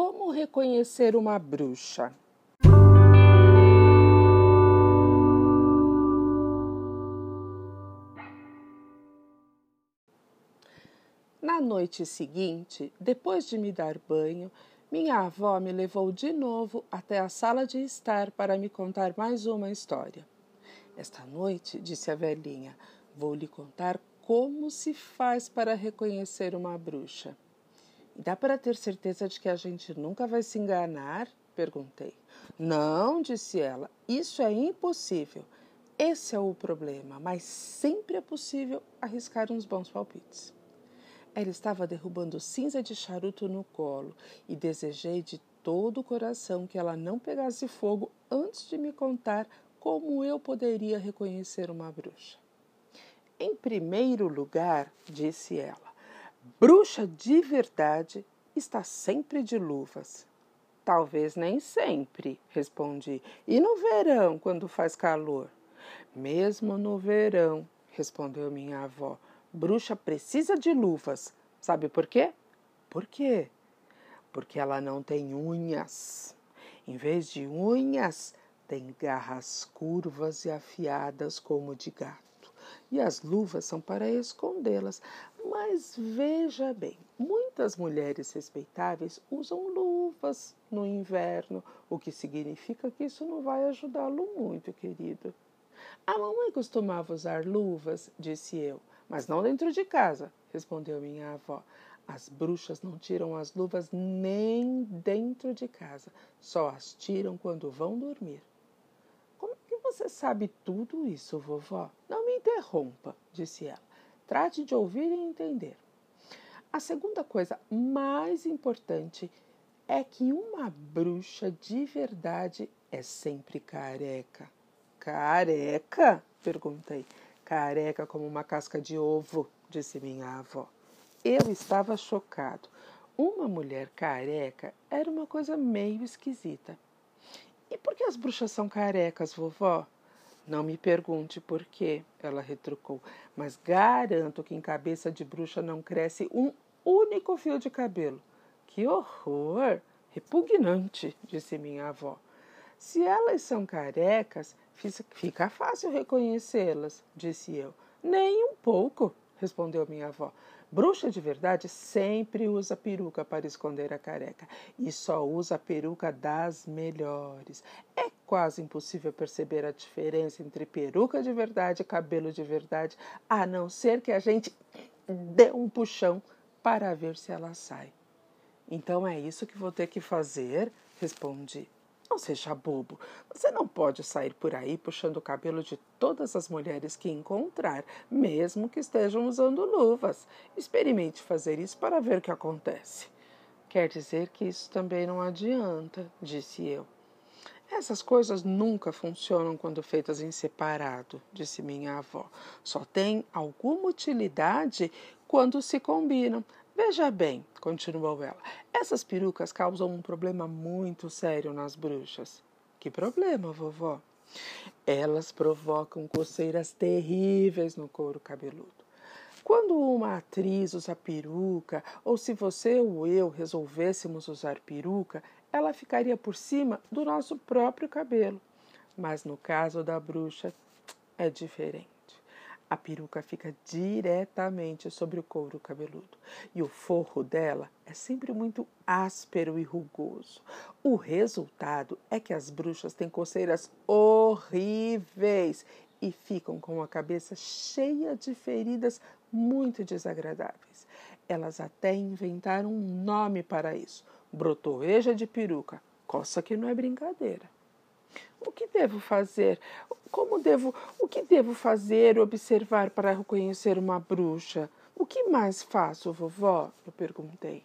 Como reconhecer uma bruxa? Na noite seguinte, depois de me dar banho, minha avó me levou de novo até a sala de estar para me contar mais uma história. Esta noite, disse a velhinha, vou lhe contar como se faz para reconhecer uma bruxa. Dá para ter certeza de que a gente nunca vai se enganar? perguntei. Não, disse ela, isso é impossível. Esse é o problema, mas sempre é possível arriscar uns bons palpites. Ela estava derrubando cinza de charuto no colo e desejei de todo o coração que ela não pegasse fogo antes de me contar como eu poderia reconhecer uma bruxa. Em primeiro lugar, disse ela, bruxa de verdade está sempre de luvas. Talvez nem sempre, respondi. E no verão, quando faz calor? Mesmo no verão, respondeu minha avó, bruxa precisa de luvas. Sabe por quê? Por quê? Porque ela não tem unhas. Em vez de unhas, tem garras curvas e afiadas como de gato. E as luvas são para escondê-las. Mas veja bem, muitas mulheres respeitáveis usam luvas no inverno, o que significa que isso não vai ajudá-lo muito, querido. A mamãe costumava usar luvas, disse eu, mas não dentro de casa, respondeu minha avó. As bruxas não tiram as luvas nem dentro de casa, só as tiram quando vão dormir. Como que você sabe tudo isso, vovó? Não me interrompa, disse ela. Trate de ouvir e entender. A segunda coisa mais importante é que uma bruxa de verdade é sempre careca. Careca? perguntei. Careca como uma casca de ovo, disse minha avó. Eu estava chocado. Uma mulher careca era uma coisa meio esquisita. E por que as bruxas são carecas, vovó? Não me pergunte por quê, ela retrucou, mas garanto que em cabeça de bruxa não cresce um único fio de cabelo. Que horror! Repugnante, disse minha avó. Se elas são carecas, Fica fácil reconhecê-las, disse eu. Nem um pouco, respondeu minha avó. Bruxa de verdade sempre usa peruca para esconder a careca e só usa a peruca das melhores. É quase impossível perceber a diferença entre peruca de verdade e cabelo de verdade, a não ser que a gente dê um puxão para ver se ela sai. Então é isso que vou ter que fazer? Respondi. Não seja bobo. Você não pode sair por aí puxando o cabelo de todas as mulheres que encontrar, mesmo que estejam usando luvas. Experimente fazer isso para ver o que acontece. Quer dizer que isso também não adianta, disse eu. Essas coisas nunca funcionam quando feitas em separado, disse minha avó. Só tem alguma utilidade quando se combinam. Veja bem, continuou ela, essas perucas causam um problema muito sério nas bruxas. Que problema, vovó? Elas provocam coceiras terríveis no couro cabeludo. Quando uma atriz usa peruca, ou se você ou eu resolvêssemos usar peruca, ela ficaria por cima do nosso próprio cabelo. Mas no caso da bruxa, é diferente. A peruca fica diretamente sobre o couro cabeludo e o forro dela é sempre muito áspero e rugoso. O resultado é que as bruxas têm coceiras horríveis e ficam com a cabeça cheia de feridas muito desagradáveis. Elas até inventaram um nome para isso: brotoeja de peruca, coça que não é brincadeira. O que devo fazer? Como devo, o que devo fazer observar para reconhecer uma bruxa? O que mais faço, vovó? Eu perguntei.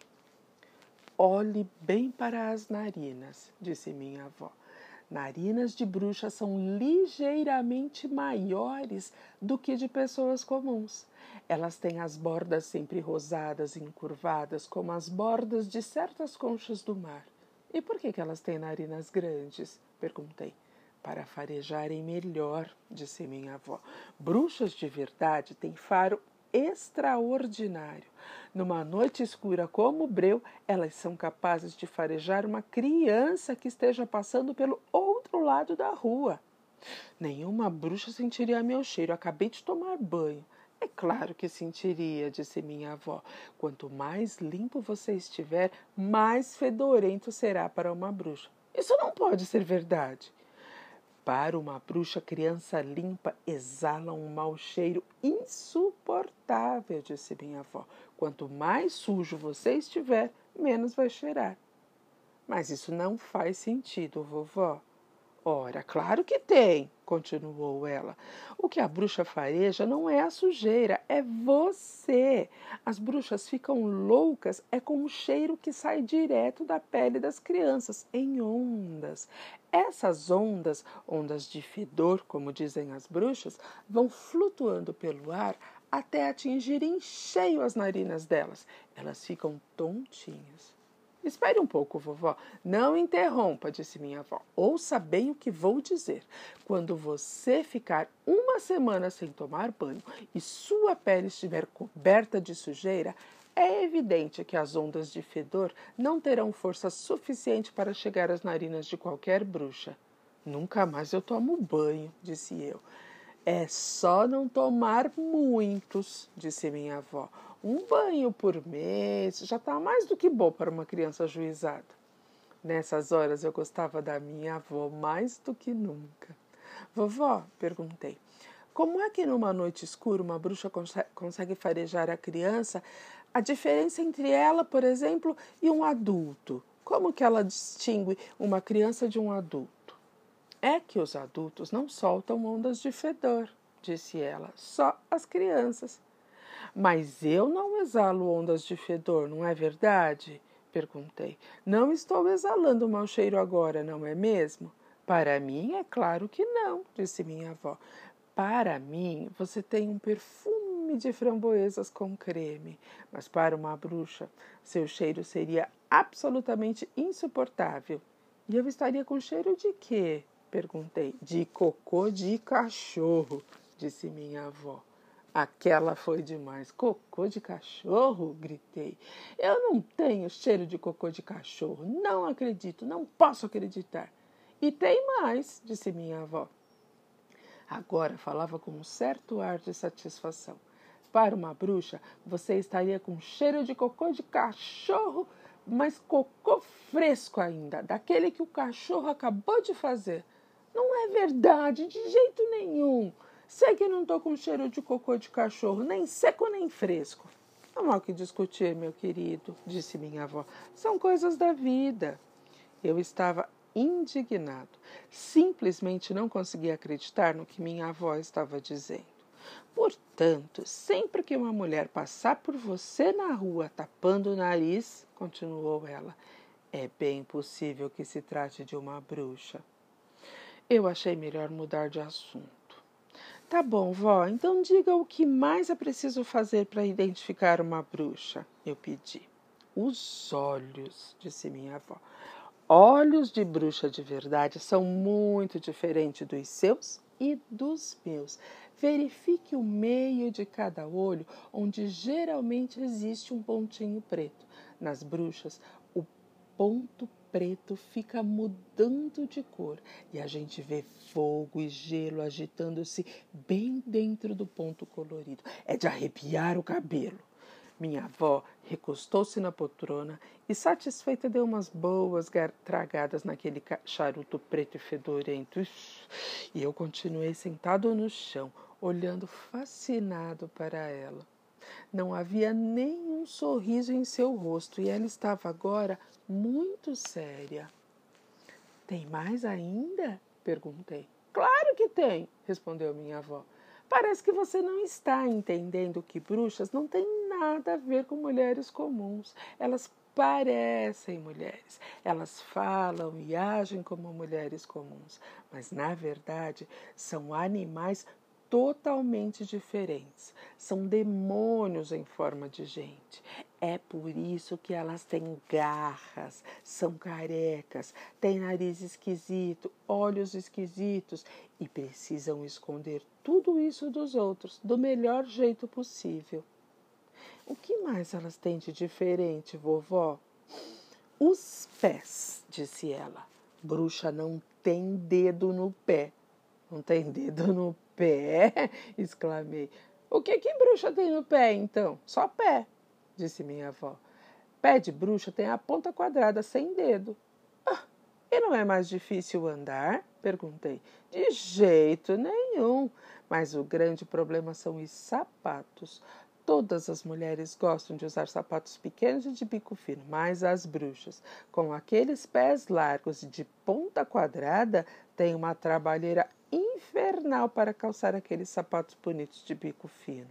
Olhe bem para as narinas, disse minha avó. Narinas de bruxa são ligeiramente maiores do que de pessoas comuns. Elas têm as bordas sempre rosadas e encurvadas, como as bordas de certas conchas do mar. E por que, que elas têm narinas grandes? perguntei para farejarem melhor, disse minha avó. Bruxas de verdade têm faro extraordinário. Numa noite escura como o breu, elas são capazes de farejar uma criança que esteja passando pelo outro lado da rua. Nenhuma bruxa sentiria meu cheiro. Acabei de tomar banho. É claro que sentiria, disse minha avó. Quanto mais limpo você estiver, mais fedorento será para uma bruxa. Isso não pode ser verdade. Para uma bruxa, criança limpa exala um mau cheiro insuportável, disse minha avó. Quanto mais sujo você estiver, menos vai cheirar. Mas isso não faz sentido, vovó. Ora, claro que tem, continuou ela. O que a bruxa fareja não é a sujeira, é você. As bruxas ficam loucas é com o cheiro que sai direto da pele das crianças, em ondas. Essas ondas, ondas de fedor, como dizem as bruxas, vão flutuando pelo ar até atingirem cheio as narinas delas. Elas ficam tontinhas. Espere um pouco, vovó. Não interrompa, disse minha avó. Ouça bem o que vou dizer. Quando você ficar uma semana sem tomar banho e sua pele estiver coberta de sujeira, é evidente que as ondas de fedor não terão força suficiente para chegar às narinas de qualquer bruxa. Nunca mais eu tomo banho, disse eu. É só não tomar muitos, disse minha avó. Um banho por mês já está mais do que bom para uma criança ajuizada. Nessas horas eu gostava da minha avó mais do que nunca. Vovó, perguntei, como é que numa noite escura uma bruxa consegue farejar a criança? A diferença entre ela, por exemplo, e um adulto? Como que ela distingue uma criança de um adulto? É que os adultos não soltam ondas de fedor, disse ela, só as crianças. Mas eu não exalo ondas de fedor, não é verdade? Perguntei. Não estou exalando mau cheiro agora, não é mesmo? Para mim, é claro que não, disse minha avó. Para mim, você tem um perfume de framboesas com creme, mas para uma bruxa, seu cheiro seria absolutamente insuportável. E eu estaria com cheiro de quê? Perguntei. De cocô de cachorro, disse minha avó. Aquela foi demais. Cocô de cachorro? gritei. Eu não tenho cheiro de cocô de cachorro. Não acredito, não posso acreditar. E tem mais, disse minha avó. Agora falava com um certo ar de satisfação. Para uma bruxa, você estaria com cheiro de cocô de cachorro, mas cocô fresco ainda, daquele que o cachorro acabou de fazer. Não é verdade, de jeito nenhum. Sei que não estou com cheiro de cocô de cachorro, nem seco nem fresco. Não há o que discutir, meu querido, disse minha avó. São coisas da vida. Eu estava indignado. Simplesmente não conseguia acreditar no que minha avó estava dizendo. Portanto, sempre que uma mulher passar por você na rua tapando o nariz, continuou ela, é bem possível que se trate de uma bruxa. Eu achei melhor mudar de assunto. Tá bom, vó, então diga o que mais é preciso fazer para identificar uma bruxa, eu pedi. Os olhos, disse minha avó. Olhos de bruxa de verdade são muito diferentes dos seus e dos meus. Verifique o meio de cada olho, onde geralmente existe um pontinho preto. Nas bruxas, o ponto preto fica mudando de cor e a gente vê fogo e gelo agitando-se bem dentro do ponto colorido. É de arrepiar o cabelo. Minha avó recostou-se na poltrona e, satisfeita, deu umas boas tragadas naquele charuto preto e fedorento. E eu continuei sentado no chão, olhando fascinado para ela. Não havia nenhum sorriso em seu rosto e ela estava agora muito séria. Tem mais ainda? perguntei. Claro que tem, respondeu minha avó. Parece que você não está entendendo que bruxas não têm nada a ver com mulheres comuns. Elas parecem mulheres. Elas falam e agem como mulheres comuns, mas na verdade são animais totalmente diferentes. São demônios em forma de gente. É por isso que elas têm garras, são carecas, têm nariz esquisito, olhos esquisitos e precisam esconder tudo isso dos outros do melhor jeito possível. O que mais elas têm de diferente, vovó? Os pés, disse ela. Bruxa não tem dedo no pé. Não tem dedo no pé? exclamei. O que que bruxa tem no pé, então? Só pé, disse minha avó. Pé de bruxa tem a ponta quadrada sem dedo. Ah, e não é mais difícil andar? perguntei. De jeito nenhum. Mas o grande problema são os sapatos. Todas as mulheres gostam de usar sapatos pequenos e de bico fino, mas as bruxas, com aqueles pés largos e de ponta quadrada, têm uma trabalheira infernal para calçar aqueles sapatos bonitos de bico fino.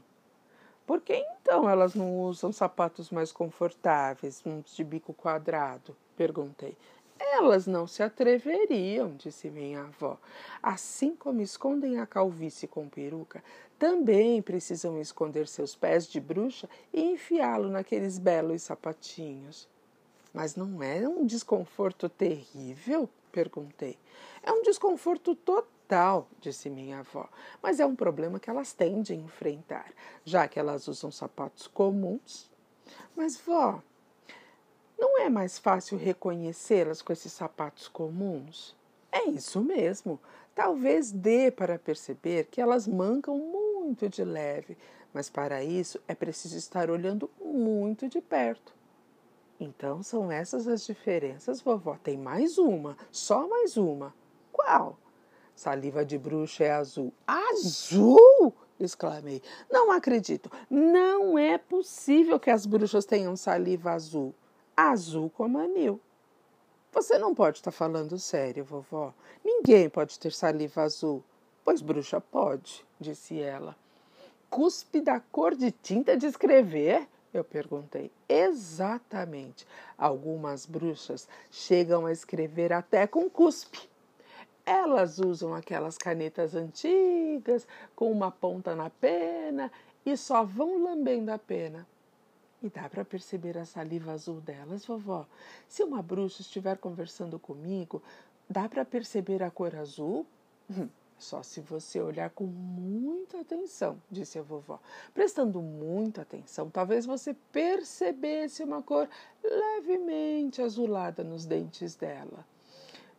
Por que então elas não usam sapatos mais confortáveis, uns de bico quadrado? Perguntei. Elas não se atreveriam, disse minha avó. Assim como escondem a calvície com peruca, também precisam esconder seus pés de bruxa e enfiá-lo naqueles belos sapatinhos. Mas não é um desconforto terrível? perguntei. É um desconforto total, disse minha avó, mas é um problema que elas têm de enfrentar, já que elas usam sapatos comuns. Mas, vó, não é mais fácil reconhecê-las com esses sapatos comuns? É isso mesmo. Talvez dê para perceber que elas mancam muito de leve, mas para isso é preciso estar olhando muito de perto. Então são essas as diferenças, vovó. Tem mais uma, só mais uma. Qual? Saliva de bruxa é azul. Azul! exclamei. Não acredito. Não é possível que as bruxas tenham saliva azul azul como anil. Você não pode estar falando sério, vovó. Ninguém pode ter saliva azul. Pois bruxa pode, disse ela. Cuspe da cor de tinta de escrever? Eu perguntei. Exatamente. Algumas bruxas chegam a escrever até com cuspe. Elas usam aquelas canetas antigas, com uma ponta na pena, e só vão lambendo a pena. E dá para perceber a saliva azul delas, vovó? Se uma bruxa estiver conversando comigo, dá para perceber a cor azul? Hum, só se você olhar com muita atenção, disse a vovó. Prestando muita atenção, talvez você percebesse uma cor levemente azulada nos dentes dela.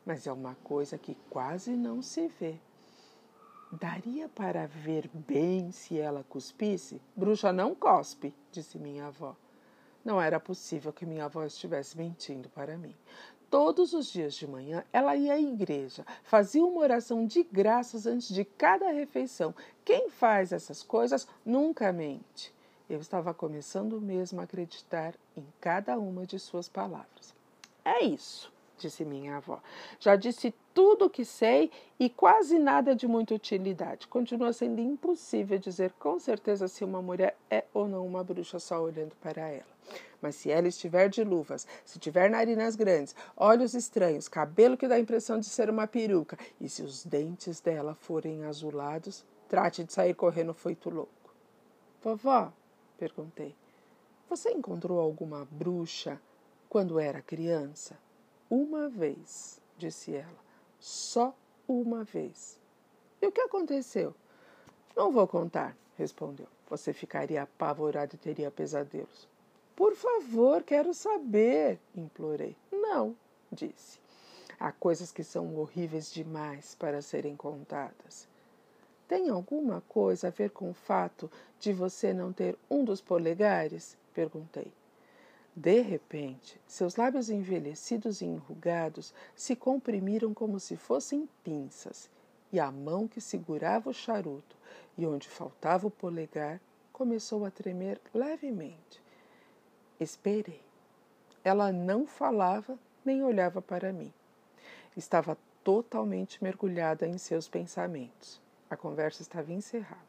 Mas é uma coisa que quase não se vê. Daria para ver bem se ela cuspisse? Bruxa não cospe, disse minha avó. Não era possível que minha avó estivesse mentindo para mim. Todos os dias de manhã ela ia à igreja, fazia uma oração de graças antes de cada refeição. Quem faz essas coisas nunca mente. Eu estava começando mesmo a acreditar em cada uma de suas palavras. É isso disse minha avó. Já disse tudo o que sei e quase nada de muita utilidade. Continua sendo impossível dizer com certeza se uma mulher é ou não uma bruxa só olhando para ela. Mas se ela estiver de luvas, se tiver narinas grandes, olhos estranhos, cabelo que dá a impressão de ser uma peruca, e se os dentes dela forem azulados, trate de sair correndo feito louco. Vovó, perguntei, você encontrou alguma bruxa quando era criança? Uma vez, disse ela. Só uma vez. E o que aconteceu? Não vou contar, respondeu. Você ficaria apavorado e teria pesadelos. Por favor, quero saber, implorei. Não, disse. Há coisas que são horríveis demais para serem contadas. Tem alguma coisa a ver com o fato de você não ter um dos polegares? perguntei. De repente, seus lábios envelhecidos e enrugados se comprimiram como se fossem pinças, e a mão que segurava o charuto e onde faltava o polegar começou a tremer levemente. Esperei. Ela não falava nem olhava para mim. Estava totalmente mergulhada em seus pensamentos. A conversa estava encerrada.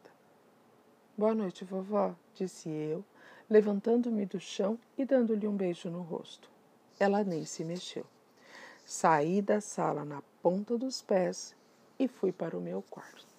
Boa noite, vovó, disse eu, levantando-me do chão e dando-lhe um beijo no rosto. Ela nem se mexeu. Saí da sala na ponta dos pés e fui para o meu quarto.